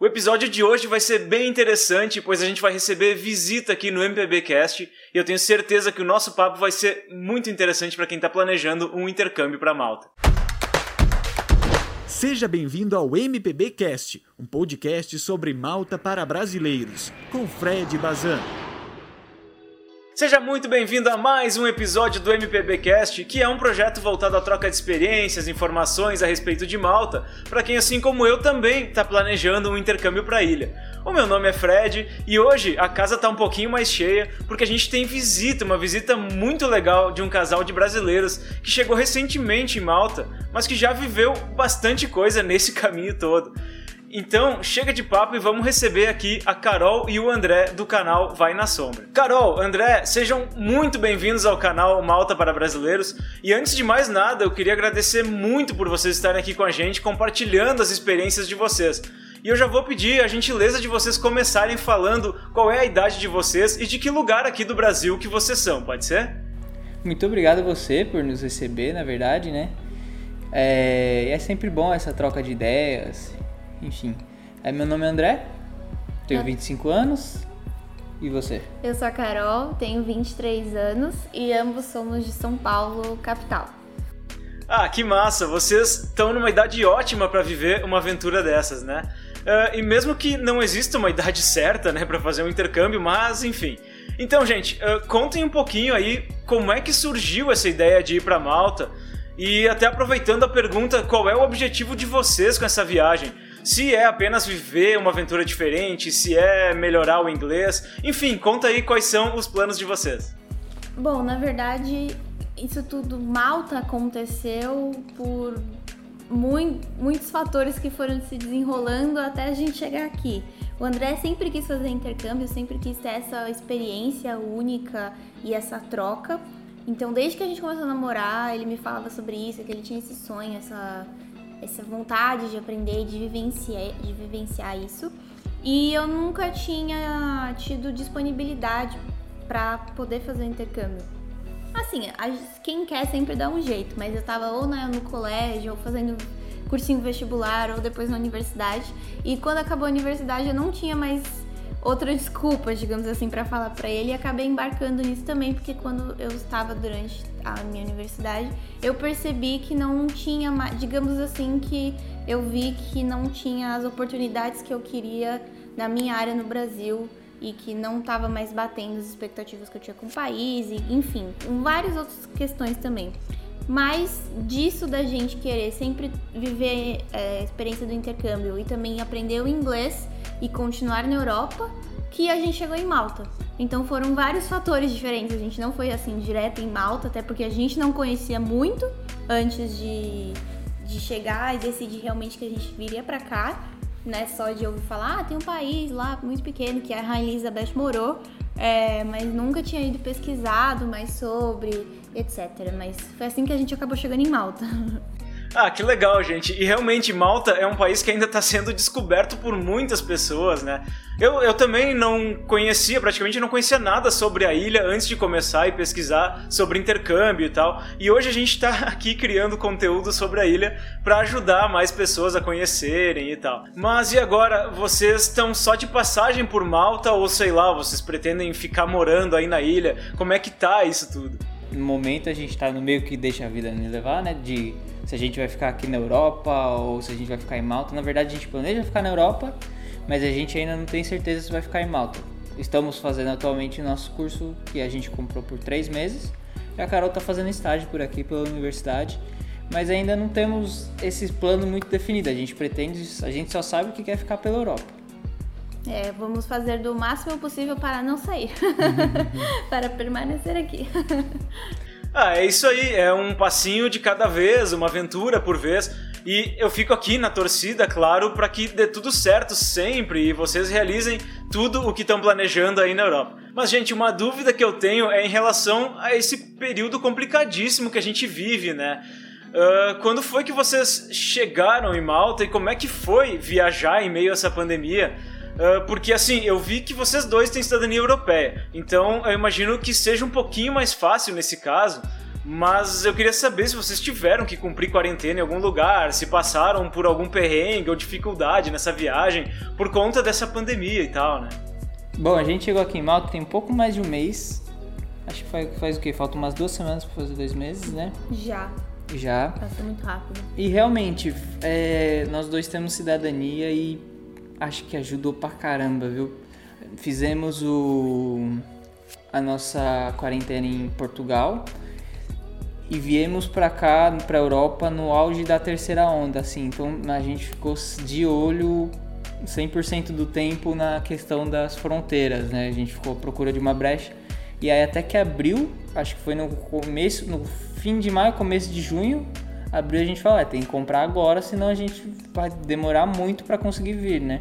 O episódio de hoje vai ser bem interessante, pois a gente vai receber visita aqui no MPBcast e eu tenho certeza que o nosso papo vai ser muito interessante para quem está planejando um intercâmbio para Malta. Seja bem-vindo ao MPBcast, um podcast sobre Malta para brasileiros, com Fred Bazan. Seja muito bem-vindo a mais um episódio do MPBcast, que é um projeto voltado à troca de experiências, informações a respeito de Malta, para quem assim como eu também está planejando um intercâmbio para a ilha. O meu nome é Fred e hoje a casa está um pouquinho mais cheia porque a gente tem visita, uma visita muito legal de um casal de brasileiros que chegou recentemente em Malta, mas que já viveu bastante coisa nesse caminho todo. Então, chega de papo e vamos receber aqui a Carol e o André do canal Vai na Sombra. Carol, André, sejam muito bem-vindos ao canal Malta para Brasileiros. E antes de mais nada, eu queria agradecer muito por vocês estarem aqui com a gente, compartilhando as experiências de vocês. E eu já vou pedir a gentileza de vocês começarem falando qual é a idade de vocês e de que lugar aqui do Brasil que vocês são, pode ser? Muito obrigado a você por nos receber, na verdade, né? É, é sempre bom essa troca de ideias enfim. É, meu nome é André, tenho 25 anos. E você? Eu sou a Carol, tenho 23 anos e ambos somos de São Paulo, capital. Ah, que massa! Vocês estão numa idade ótima para viver uma aventura dessas, né? Uh, e mesmo que não exista uma idade certa, né, para fazer um intercâmbio, mas enfim. Então, gente, uh, contem um pouquinho aí como é que surgiu essa ideia de ir para Malta e até aproveitando a pergunta, qual é o objetivo de vocês com essa viagem? Se é apenas viver uma aventura diferente, se é melhorar o inglês. Enfim, conta aí quais são os planos de vocês. Bom, na verdade, isso tudo Malta aconteceu por muito, muitos fatores que foram se desenrolando até a gente chegar aqui. O André sempre quis fazer intercâmbio, sempre quis ter essa experiência única e essa troca. Então, desde que a gente começou a namorar, ele me falava sobre isso, que ele tinha esse sonho, essa essa vontade de aprender de vivenciar, de vivenciar isso. E eu nunca tinha tido disponibilidade para poder fazer o intercâmbio. Assim, quem quer sempre dá um jeito, mas eu tava ou no colégio, ou fazendo cursinho vestibular, ou depois na universidade. E quando acabou a universidade eu não tinha mais outra desculpa, digamos assim, para falar para ele e acabei embarcando nisso também, porque quando eu estava durante a minha universidade, eu percebi que não tinha, digamos assim, que eu vi que não tinha as oportunidades que eu queria na minha área no Brasil e que não estava mais batendo as expectativas que eu tinha com o país, e, enfim, várias outras questões também. Mas disso da gente querer sempre viver é, a experiência do intercâmbio e também aprender o inglês e continuar na Europa, que a gente chegou em Malta. Então foram vários fatores diferentes. A gente não foi assim direto em Malta, até porque a gente não conhecia muito antes de, de chegar e decidir realmente que a gente viria para cá, né? Só de ouvir falar, ah, tem um país lá muito pequeno que a Rainha Elizabeth morou, é, mas nunca tinha ido pesquisado mais sobre, etc. Mas foi assim que a gente acabou chegando em Malta. Ah, que legal, gente. E realmente, Malta é um país que ainda está sendo descoberto por muitas pessoas, né? Eu, eu também não conhecia, praticamente não conhecia nada sobre a ilha antes de começar e pesquisar sobre intercâmbio e tal. E hoje a gente está aqui criando conteúdo sobre a ilha para ajudar mais pessoas a conhecerem e tal. Mas e agora, vocês estão só de passagem por Malta ou sei lá, vocês pretendem ficar morando aí na ilha? Como é que tá isso tudo? No momento a gente está no meio que deixa a vida me levar, né? De se a gente vai ficar aqui na Europa ou se a gente vai ficar em Malta. Na verdade, a gente planeja ficar na Europa, mas a gente ainda não tem certeza se vai ficar em Malta. Estamos fazendo atualmente nosso curso que a gente comprou por três meses. E a Carol está fazendo estágio por aqui pela universidade, mas ainda não temos esse plano muito definido. A gente pretende, a gente só sabe que quer ficar pela Europa. É, vamos fazer do máximo possível para não sair, para permanecer aqui. Ah, é isso aí, é um passinho de cada vez, uma aventura por vez. E eu fico aqui na torcida, claro, para que dê tudo certo sempre e vocês realizem tudo o que estão planejando aí na Europa. Mas, gente, uma dúvida que eu tenho é em relação a esse período complicadíssimo que a gente vive, né? Uh, quando foi que vocês chegaram em Malta e como é que foi viajar em meio a essa pandemia? Uh, porque assim, eu vi que vocês dois têm cidadania europeia, então eu imagino que seja um pouquinho mais fácil nesse caso. Mas eu queria saber se vocês tiveram que cumprir quarentena em algum lugar, se passaram por algum perrengue ou dificuldade nessa viagem por conta dessa pandemia e tal, né? Bom, a gente chegou aqui em Malta tem um pouco mais de um mês. Acho que faz, faz o quê? Faltam umas duas semanas para fazer dois meses, né? Já. Já. Passou muito rápido. E realmente, é, nós dois temos cidadania e acho que ajudou pra caramba, viu? Fizemos o, a nossa quarentena em Portugal e viemos pra cá, pra Europa, no auge da terceira onda, assim. Então a gente ficou de olho 100% do tempo na questão das fronteiras, né? A gente ficou à procura de uma brecha. E aí até que abriu, acho que foi no começo, no fim de maio, começo de junho, abriu a gente falou, é, tem que comprar agora, senão a gente vai demorar muito para conseguir vir, né?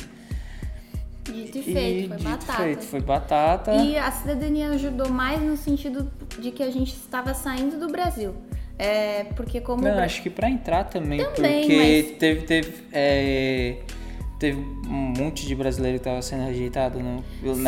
Dito e feito, e, foi dito batata. Feito, foi batata. E a cidadania ajudou mais no sentido de que a gente estava saindo do Brasil. É, porque como. Não, acho que para entrar também, também porque mas... teve. teve é teve um monte de brasileiro que estava sendo rejeitado na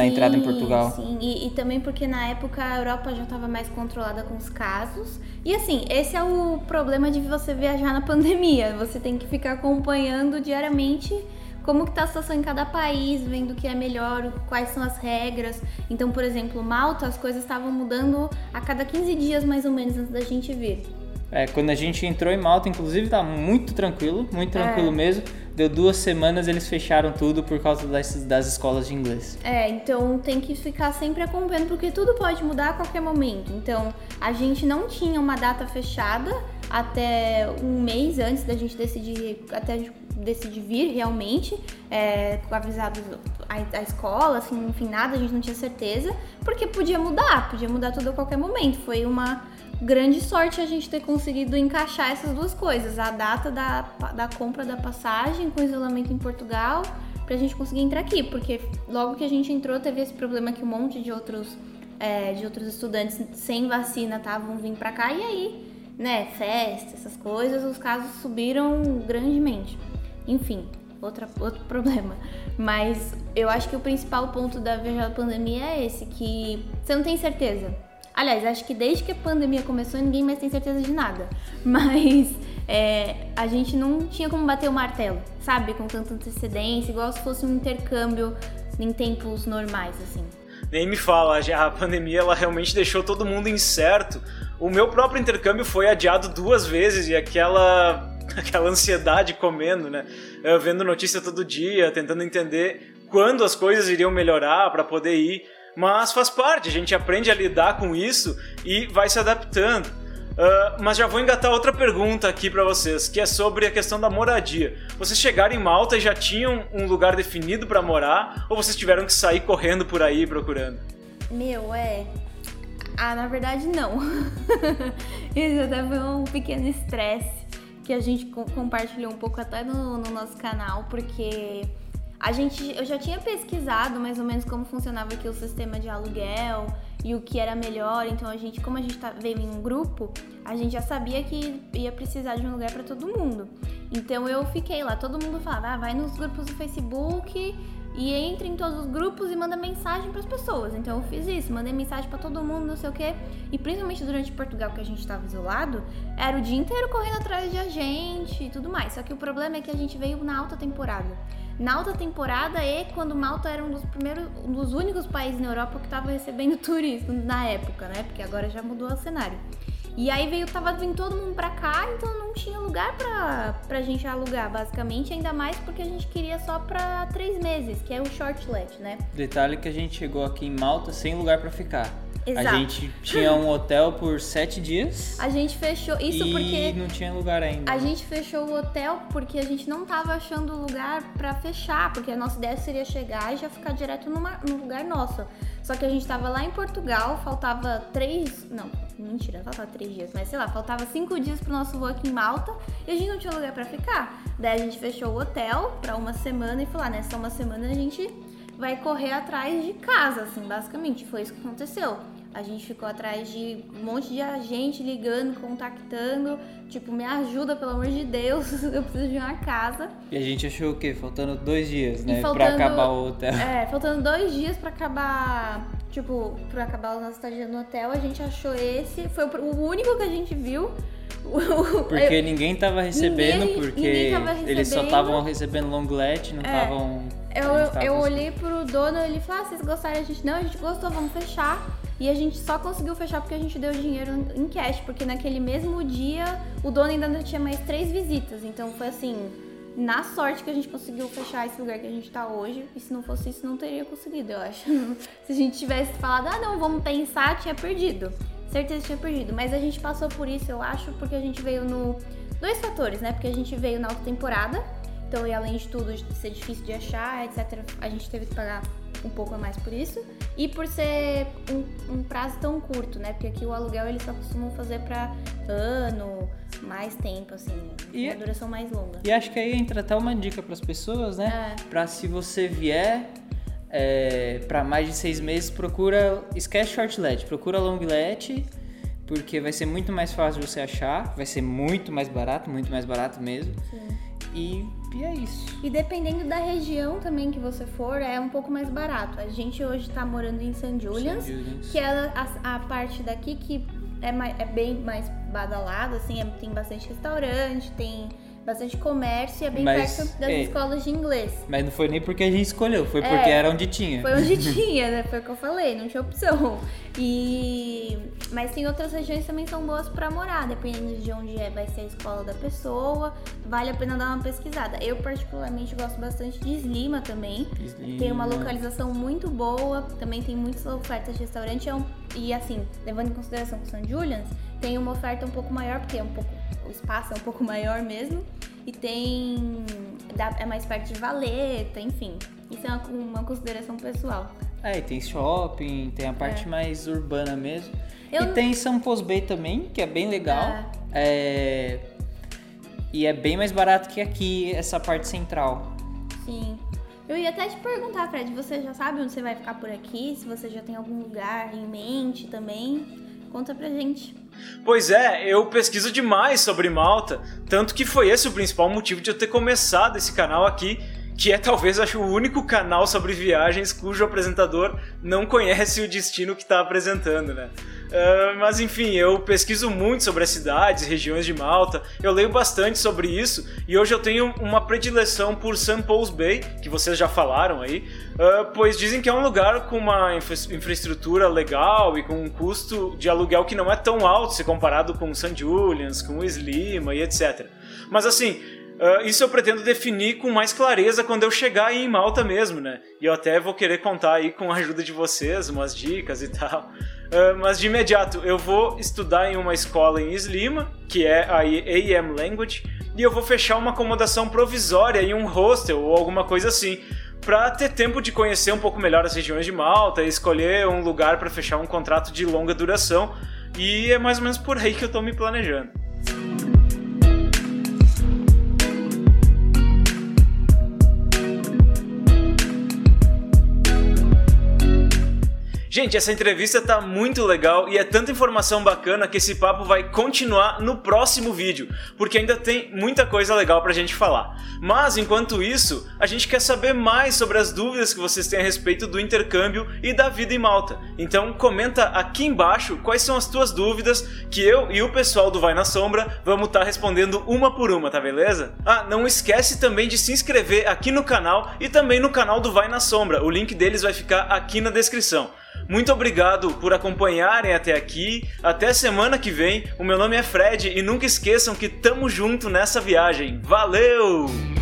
sim, entrada em Portugal. Sim, e, e, também porque na época a Europa já estava mais controlada com os casos. E assim, esse é o problema de você viajar na pandemia. Você tem que ficar acompanhando diariamente como que tá a situação em cada país, vendo o que é melhor, quais são as regras. Então, por exemplo, Malta, as coisas estavam mudando a cada 15 dias mais ou menos antes da gente vir. É, quando a gente entrou em Malta, inclusive, tá muito tranquilo, muito tranquilo É. mesmo. Deu duas semanas, eles fecharam tudo por causa das, das escolas de inglês. É, então tem que ficar sempre acompanhando, porque tudo pode mudar a qualquer momento. Então, a gente não tinha uma data fechada até um mês antes da gente decidir, até a gente decidir vir realmente, é, avisados a, a escola, assim, enfim, nada, a gente não tinha certeza, porque podia mudar, podia mudar tudo a qualquer momento. Foi uma grande sorte a gente ter conseguido encaixar essas duas coisas, a data da, da compra da passagem com isolamento em Portugal, pra gente conseguir entrar aqui, porque logo que a gente entrou teve esse problema que um monte de outros, é, de outros estudantes sem vacina estavam vindo pra cá e aí, né, festa, essas coisas, os casos subiram grandemente. Enfim, outra, outro problema. Mas eu acho que o principal ponto da viagem da pandemia é esse, que você não tem certeza. Aliás, acho que desde que a pandemia começou, ninguém mais tem certeza de nada. Mas é, a gente não tinha como bater o martelo, sabe? Com tanta antecedência, igual se fosse um intercâmbio em tempos normais, assim. Nem me fala, a pandemia ela realmente deixou todo mundo incerto. O meu próprio intercâmbio foi adiado duas vezes e aquela aquela ansiedade comendo, né? Eu vendo notícia todo dia, tentando entender quando as coisas iriam melhorar para poder ir. Mas faz parte, a gente aprende a lidar com isso e vai se adaptando. Uh, mas já vou engatar outra pergunta aqui para vocês, que é sobre a questão da moradia. Vocês chegaram em Malta e já tinham um lugar definido para morar ou vocês tiveram que sair correndo por aí procurando? Meu, é. Ah, na verdade, não. Isso até foi um pequeno estresse que a gente co compartilhou um pouco até no, no, nosso canal, porque a gente, eu já tinha pesquisado mais ou menos como funcionava aqui o sistema de aluguel e o que era melhor. Então a gente, como a gente tá, veio em um grupo, a gente já sabia que ia precisar de um lugar para todo mundo. Então eu fiquei lá, todo mundo falava, ah, vai nos grupos do Facebook e entra em todos os grupos e manda mensagem para as pessoas. Então eu fiz isso, mandei mensagem para todo mundo, não sei o quê. E principalmente durante Portugal, que a gente estava isolado, era o dia inteiro correndo atrás de agente e tudo mais. Só que o problema é que a gente veio na alta temporada. Na alta temporada e quando Malta era um dos primeiros, um dos únicos países na Europa que estava recebendo turistas na época, né? Porque agora já mudou o cenário. E aí veio, tava vindo todo mundo pra cá, então não tinha lugar pra, pra gente alugar, basicamente, ainda mais porque a gente queria só pra três meses, que é o shortlet, né? Detalhe que a gente chegou aqui em Malta sem lugar pra ficar. Exato. A gente tinha um hotel por sete dias. A gente fechou isso e porque não tinha lugar ainda. a gente fechou o hotel porque a gente não tava achando lugar pra fechar, porque a nossa ideia seria chegar e já ficar direto numa, num lugar nosso. Só que a gente tava lá em Portugal, faltava três. Não, mentira, faltava três dias, mas sei lá, faltava cinco dias pro nosso voo aqui em Malta e a gente não tinha lugar pra ficar. Daí a gente fechou o hotel pra uma semana e falou: ah, nessa uma semana a gente vai correr atrás de casa, assim, basicamente. Foi isso que aconteceu. A gente ficou atrás de um monte de agente ligando, contactando. Tipo, me ajuda, pelo amor de Deus, eu preciso de uma casa. E a gente achou o quê? Faltando dois dias, né? faltando, pra acabar o hotel. É, faltando dois dias pra acabar. Tipo, pra acabar a nossa estadia no hotel, a gente achou esse. Foi o único que a gente viu. Porque ninguém tava recebendo, ninguém, porque ninguém tava recebendo. eles só estavam recebendo longlet, não estavam. É, eu, eu olhei pro dono e ele falou: ah, vocês gostaram? A gente, não, a gente gostou, vamos fechar. E a gente só conseguiu fechar porque a gente deu dinheiro em cash, porque naquele mesmo dia o dono ainda tinha mais três visitas. Então foi assim, na sorte que a gente conseguiu fechar esse lugar que a gente tá hoje. E se não fosse isso, não teria conseguido, eu acho. se a gente tivesse falado, ah não, vamos pensar, tinha perdido. Certeza tinha perdido. Mas a gente passou por isso, eu acho, porque a gente veio no. Dois fatores, né? Porque a gente veio na alta temporada. Então, e além de tudo, de ser difícil de achar, etc., a gente teve que pagar um pouco a mais por isso. E por ser um, um, prazo tão curto, né? Porque aqui o aluguel eles só costumam fazer para ano, mais tempo, assim, e, uma duração mais longa. E acho que aí entra até uma dica para as pessoas, né? É. Para se você vier é, para mais de seis meses, procura. Esquece shortlet, procura longlet, porque vai ser muito mais fácil de você achar, vai ser muito mais barato, muito mais barato mesmo. Sim. E, e é isso. E dependendo da região também que você for, é um pouco mais barato. A gente hoje tá morando em. Julian's, Julian's. que é a, a, parte daqui que é, mais, é bem mais badalada, assim, é, tem bastante restaurante, tem bastante comércio e é bem mas, perto das é, escolas de inglês. Mas não foi nem porque a gente escolheu, foi porque é, era onde tinha. Foi onde tinha, né? Foi o que eu falei, não tinha opção. E mas tem outras regiões que também são boas para morar, dependendo de onde é, vai ser a escola da pessoa. Vale a pena dar uma pesquisada. Eu particularmente gosto bastante de Slima também. Tem uma localização muito boa, também tem muitas ofertas de restaurante é e assim, levando em consideração que São Julians, tem uma oferta um pouco maior porque é um pouco o espaço é um pouco maior mesmo. E tem. é mais perto de valeta, enfim. Isso é uma, uma consideração pessoal. É, e tem shopping, tem a parte é. mais urbana mesmo. Eu... E tem São Pos Bay também, que é bem legal. É. é. E é bem mais barato que aqui, essa parte central. Sim. Eu ia até te perguntar, Fred, você já sabe onde você vai ficar por aqui? Se você já tem algum lugar em mente também? Conta pra gente. Pois é, eu pesquiso demais sobre Malta, tanto que foi esse o principal motivo de eu ter começado esse canal aqui, que é talvez acho o único canal sobre viagens cujo apresentador não conhece o destino que está apresentando, né? Uh, mas enfim, eu pesquiso muito sobre as cidades regiões de Malta, eu leio bastante sobre isso e hoje eu tenho uma predileção por St. Paul's Bay, que vocês já falaram aí, uh, pois dizem que é um lugar com uma infra infraestrutura legal e com um custo de aluguel que não é tão alto se comparado com St. Julian's, com Slima e etc. Mas assim, Uh, isso eu pretendo definir com mais clareza quando eu chegar aí em Malta mesmo, né? E eu até vou querer contar aí com a ajuda de vocês, umas dicas e tal. Uh, mas de imediato, eu vou estudar em uma escola em Slima, que é a AM Language, e eu vou fechar uma acomodação provisória em um hostel ou alguma coisa assim, para ter tempo de conhecer um pouco melhor as regiões de Malta e escolher um lugar para fechar um contrato de longa duração. E é mais ou menos por aí que eu tô me planejando. Gente, essa entrevista tá muito legal e é tanta informação bacana que esse papo vai continuar no próximo vídeo, porque ainda tem muita coisa legal pra gente falar. Mas enquanto isso, a gente quer saber mais sobre as dúvidas que vocês têm a respeito do intercâmbio e da vida em Malta. Então comenta aqui embaixo quais são as tuas dúvidas que eu e o pessoal do Vai na Sombra vamos estar tá respondendo uma por uma, tá beleza? Ah, não esquece também de se inscrever aqui no canal e também no canal do Vai na Sombra. O link deles vai ficar aqui na descrição. Muito obrigado por acompanharem até aqui. Até semana que vem. O meu nome é Fred e nunca esqueçam que tamo junto nessa viagem. Valeu!